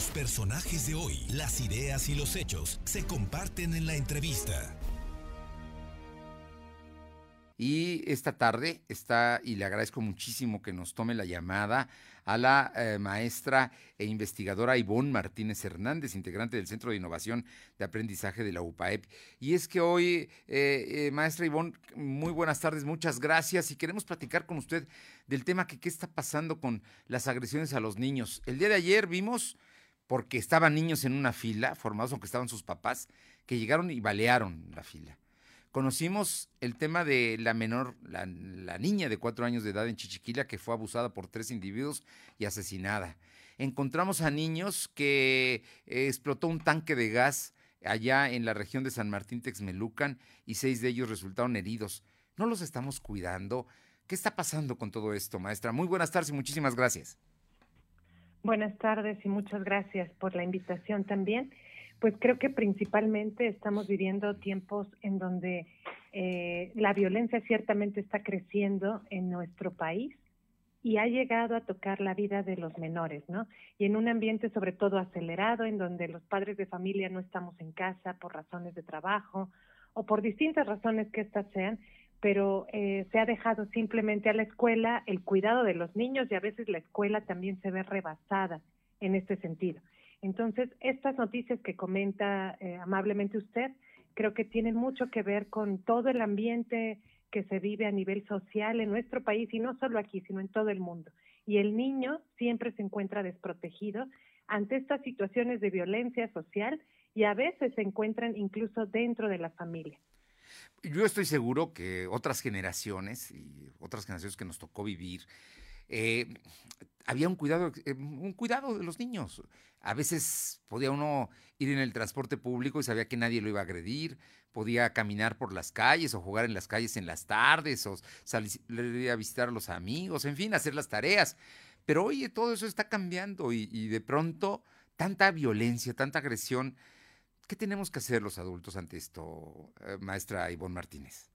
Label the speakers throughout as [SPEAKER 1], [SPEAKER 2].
[SPEAKER 1] Los personajes de hoy, las ideas y los hechos se comparten en la entrevista.
[SPEAKER 2] Y esta tarde está, y le agradezco muchísimo que nos tome la llamada a la eh, maestra e investigadora Ivonne Martínez Hernández, integrante del Centro de Innovación de Aprendizaje de la UPAEP. Y es que hoy, eh, eh, maestra Ivonne, muy buenas tardes, muchas gracias. Y queremos platicar con usted del tema que qué está pasando con las agresiones a los niños. El día de ayer vimos, porque estaban niños en una fila, formados aunque estaban sus papás, que llegaron y balearon la fila conocimos el tema de la menor, la, niña de cuatro años de edad en Chichiquila que fue abusada por tres individuos y asesinada. Encontramos a niños que eh, explotó un tanque de gas allá en la región de San Martín Texmelucan y seis de ellos resultaron heridos. ¿No los estamos cuidando? ¿Qué está pasando con todo esto, maestra? Muy buenas tardes y muchísimas gracias.
[SPEAKER 3] Buenas tardes y muchas gracias por la invitación también. Pues creo que principalmente estamos viviendo tiempos en donde eh, la violencia ciertamente está creciendo en nuestro país y ha llegado a tocar la vida de los menores, ¿no? Y en un ambiente sobre todo acelerado, en donde los padres de familia no estamos en casa por razones de trabajo o por distintas razones que éstas sean, pero eh, se ha dejado simplemente a la escuela el cuidado de los niños y a veces la escuela también se ve rebasada en este sentido. Entonces, estas noticias que comenta eh, amablemente usted, creo que tienen mucho que ver con todo el ambiente que se vive a nivel social en nuestro país y no solo aquí, sino en todo el mundo. Y el niño siempre se encuentra desprotegido ante estas situaciones de violencia social y a veces se encuentran incluso dentro de la familia.
[SPEAKER 2] Yo estoy seguro que otras generaciones y otras generaciones que nos tocó vivir, eh, había un cuidado, eh, un cuidado de los niños. A veces podía uno ir en el transporte público y sabía que nadie lo iba a agredir, podía caminar por las calles o jugar en las calles en las tardes o salir a visitar a los amigos, en fin, hacer las tareas. Pero oye, todo eso está cambiando y, de pronto tanta violencia, tanta agresión. ¿Qué tenemos que hacer los adultos ante esto, eh, maestra Ivonne Martínez?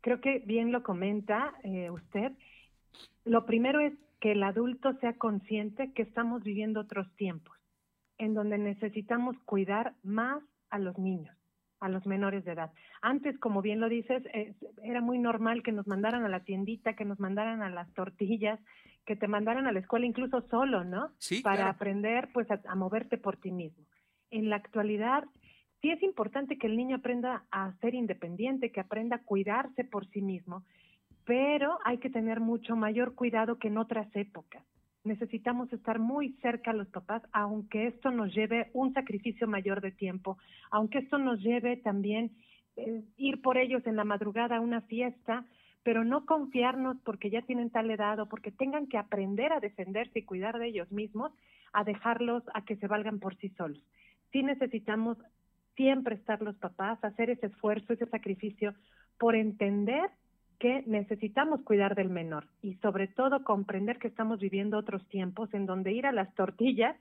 [SPEAKER 3] Creo que bien lo comenta eh, usted. Lo primero es que el adulto sea consciente que estamos viviendo otros tiempos, en donde necesitamos cuidar más a los niños, a los menores de edad. Antes, como bien lo dices, era muy normal que nos mandaran a la tiendita, que nos mandaran a las tortillas, que te mandaran a la escuela incluso solo, ¿no?
[SPEAKER 2] Sí,
[SPEAKER 3] Para aprender, pues, a, a moverte por ti mismo. En la actualidad, sí es importante que el niño aprenda a ser independiente, que aprenda a cuidarse por sí mismo pero hay que tener mucho mayor cuidado que en otras épocas. Necesitamos estar muy cerca a los papás, aunque esto nos lleve un sacrificio mayor de tiempo, aunque esto nos lleve también eh, ir por ellos en la madrugada a una fiesta, pero no confiarnos porque ya tienen tal edad o porque tengan que aprender a defenderse y cuidar de ellos mismos, a dejarlos a que se valgan por sí solos. Sí necesitamos siempre estar los papás, hacer ese esfuerzo, ese sacrificio por entender que necesitamos cuidar del menor y sobre todo comprender que estamos viviendo otros tiempos en donde ir a las tortillas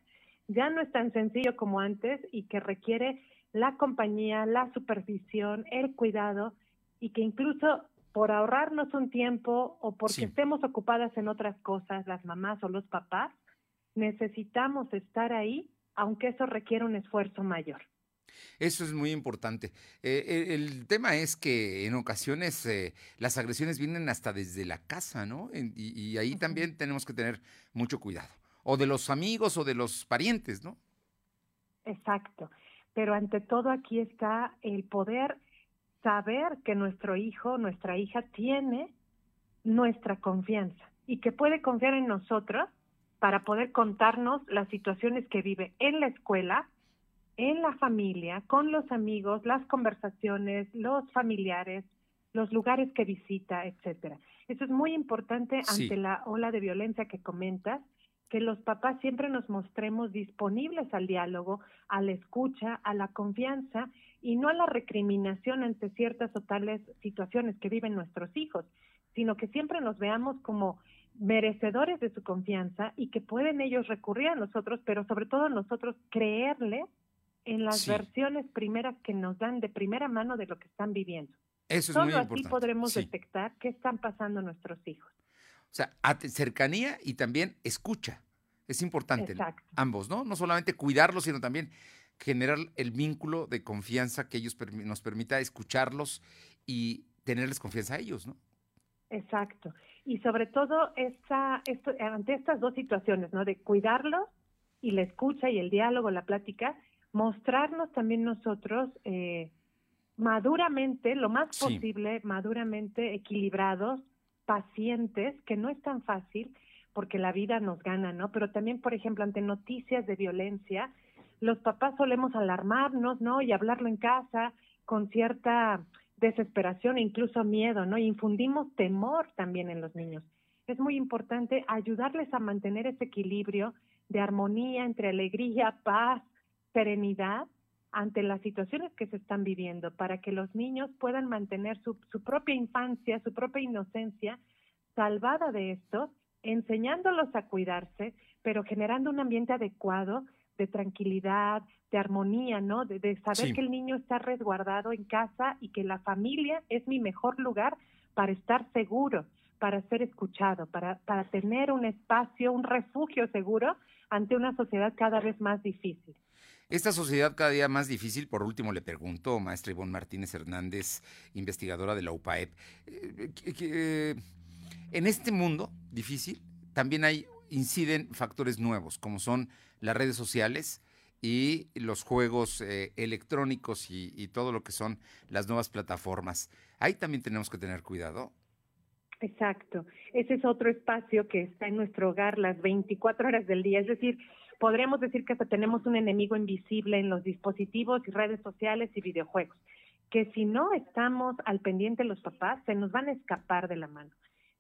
[SPEAKER 3] ya no es tan sencillo como antes y que requiere la compañía, la supervisión, el cuidado y que incluso por ahorrarnos un tiempo o porque estemos ocupadas en otras cosas, las mamás o los papás, necesitamos estar ahí, aunque eso requiere un esfuerzo mayor.
[SPEAKER 2] Eso es muy importante. Eh, el, tema es que en ocasiones eh, las agresiones vienen hasta desde la casa, ¿no? y, ahí también tenemos que tener mucho cuidado. O de los amigos o de los parientes, ¿no?
[SPEAKER 3] Exacto. Pero ante todo aquí está el poder saber que nuestro hijo, nuestra hija tiene nuestra confianza y que puede confiar en nosotros para poder contarnos las situaciones que vive en la escuela en la familia, con los amigos, las conversaciones, los familiares, los lugares que visita, etcétera. Eso es muy importante ante la ola de violencia que comentas, que los papás siempre nos mostremos disponibles al diálogo, a la escucha, a la confianza y no a la recriminación ante ciertas o tales situaciones que viven nuestros hijos, sino que siempre nos veamos como merecedores de su confianza y que pueden ellos recurrir a nosotros, pero sobre todo nosotros creerles en las versiones primeras que nos dan de primera mano de lo que están viviendo.
[SPEAKER 2] Eso es
[SPEAKER 3] Solo
[SPEAKER 2] muy
[SPEAKER 3] así podremos detectar qué están pasando nuestros hijos.
[SPEAKER 2] O sea, cercanía y también escucha. Es importante ambos, ¿no? No solamente cuidarlos, sino también generar el vínculo de confianza que ellos nos permita escucharlos y tenerles confianza a ellos, ¿no?
[SPEAKER 3] Exacto. Y sobre todo esta, esto, ante estas dos situaciones, ¿no? De cuidarlos y la escucha y el diálogo, la plática, mostrarnos también nosotros eh, maduramente, lo más posible, maduramente equilibrados, pacientes, que no es tan fácil porque la vida nos gana, ¿no? Pero también, por ejemplo, ante noticias de violencia, los papás solemos alarmarnos, ¿no? Y hablarlo en casa con cierta desesperación e incluso miedo, ¿no? Infundimos temor también en los niños. Es muy importante ayudarles a mantener ese equilibrio de armonía entre alegría, paz, serenidad ante las situaciones que se están viviendo, para que los niños puedan mantener su, su propia infancia, su propia inocencia salvada de esto, enseñándolos a cuidarse, pero generando un ambiente adecuado de tranquilidad, de armonía, ¿no? De, saber que el niño está resguardado en casa y que la familia es mi mejor lugar para estar seguro, para ser escuchado, para, para tener un espacio, un refugio seguro ante una sociedad cada vez más difícil.
[SPEAKER 2] Esta sociedad cada día más difícil, por último le pregunto, maestra Ivonne Martínez Hernández, investigadora de la UPAEP, eh, eh, en este mundo difícil también hay, inciden factores nuevos, como son las redes sociales y los juegos eh, electrónicos y, y todo lo que son las nuevas plataformas. Ahí también tenemos que tener cuidado.
[SPEAKER 3] Exacto. Ese es otro espacio que está en nuestro hogar las 24 horas del día. Es decir, podremos decir que hasta tenemos un enemigo invisible en los dispositivos y redes sociales y videojuegos, que si no estamos al pendiente los papás, se nos van a escapar de la mano.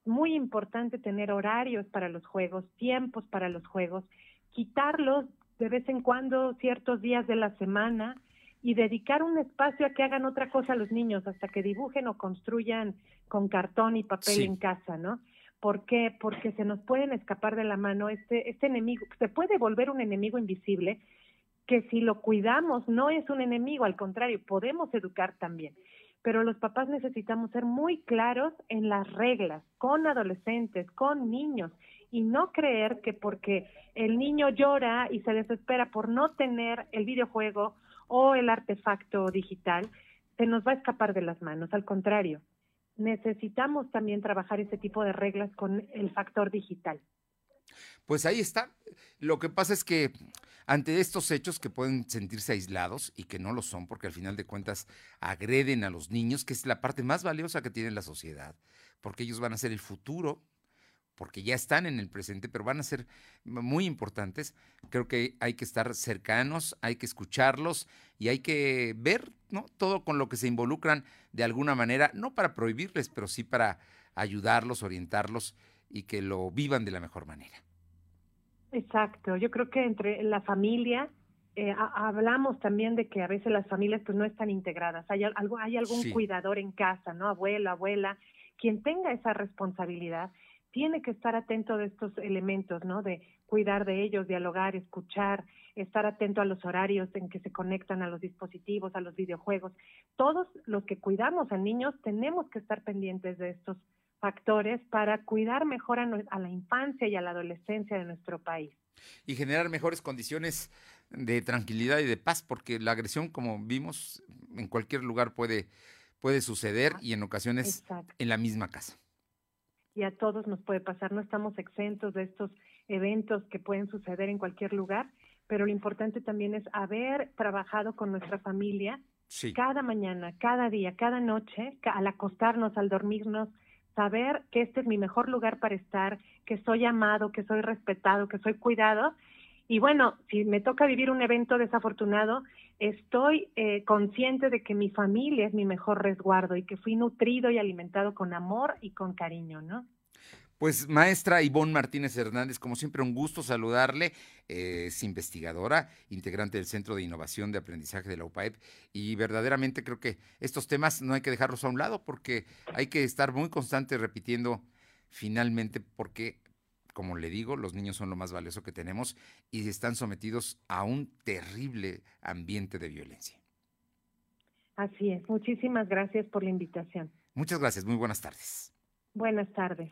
[SPEAKER 3] Muy importante tener horarios para los juegos, tiempos para los juegos, quitarlos de vez en cuando ciertos días de la semana y dedicar un espacio a que hagan otra cosa los niños, hasta que dibujen o construyan con cartón y papel en casa, ¿no? ¿Por qué? Porque se nos pueden escapar de la mano este, este enemigo, se puede volver un enemigo invisible que si lo cuidamos no es un enemigo, al contrario, podemos educar también. Pero los papás necesitamos ser muy claros en las reglas, con adolescentes, con niños, y no creer que porque el niño llora y se desespera por no tener el videojuego o el artefacto digital, se nos va a escapar de las manos. Al contrario, necesitamos también trabajar ese tipo de reglas con el factor digital.
[SPEAKER 2] Pues ahí está. Lo que pasa es que ante estos hechos que pueden sentirse aislados y que no lo son, porque al final de cuentas agreden a los niños, que es la parte más valiosa que tiene la sociedad, porque ellos van a ser el futuro porque ya están en el presente, pero van a ser muy importantes. Creo que hay que estar cercanos, hay que escucharlos y hay que ver ¿no? todo con lo que se involucran de alguna manera, no para prohibirles, pero sí para ayudarlos, orientarlos y que lo vivan de la mejor manera.
[SPEAKER 3] Exacto, yo creo que entre la familia eh, hablamos también de que a veces las familias pues no están integradas, hay, algo, hay algún cuidador en casa, ¿no? Abuela, abuela, quien tenga esa responsabilidad tiene que estar atento de estos elementos, ¿no? De cuidar de ellos, dialogar, escuchar, estar atento a los horarios en que se conectan a los dispositivos, a los videojuegos. Todos los que cuidamos a niños tenemos que estar pendientes de estos factores para cuidar mejor a, a la infancia y a la adolescencia de nuestro país.
[SPEAKER 2] Y generar mejores condiciones de tranquilidad y de paz, porque la agresión, como vimos, en cualquier lugar puede, puede suceder y en ocasiones en la misma casa
[SPEAKER 3] y a todos nos puede pasar. No estamos exentos de estos eventos que pueden suceder en cualquier lugar, pero lo importante también es haber trabajado con nuestra familia cada mañana, cada día, cada noche, al acostarnos, al dormirnos, saber que este es mi mejor lugar para estar, que soy amado, que soy respetado, que soy cuidado. Y bueno, si me toca vivir un evento desafortunado, estoy eh, consciente de que mi familia es mi mejor resguardo y que fui nutrido y alimentado con amor y con cariño, ¿no?
[SPEAKER 2] Pues maestra Ivonne Martínez Hernández, como siempre un gusto saludarle, es investigadora, integrante del Centro de Innovación de Aprendizaje de la UPAEP y verdaderamente creo que estos temas no hay que dejarlos a un lado porque hay que estar muy constante repitiendo finalmente porque como le digo, los niños son lo más valioso que tenemos y están sometidos a un terrible ambiente de violencia.
[SPEAKER 3] Así es. Muchísimas gracias por la invitación.
[SPEAKER 2] Muchas gracias. Muy buenas tardes.
[SPEAKER 3] Buenas tardes.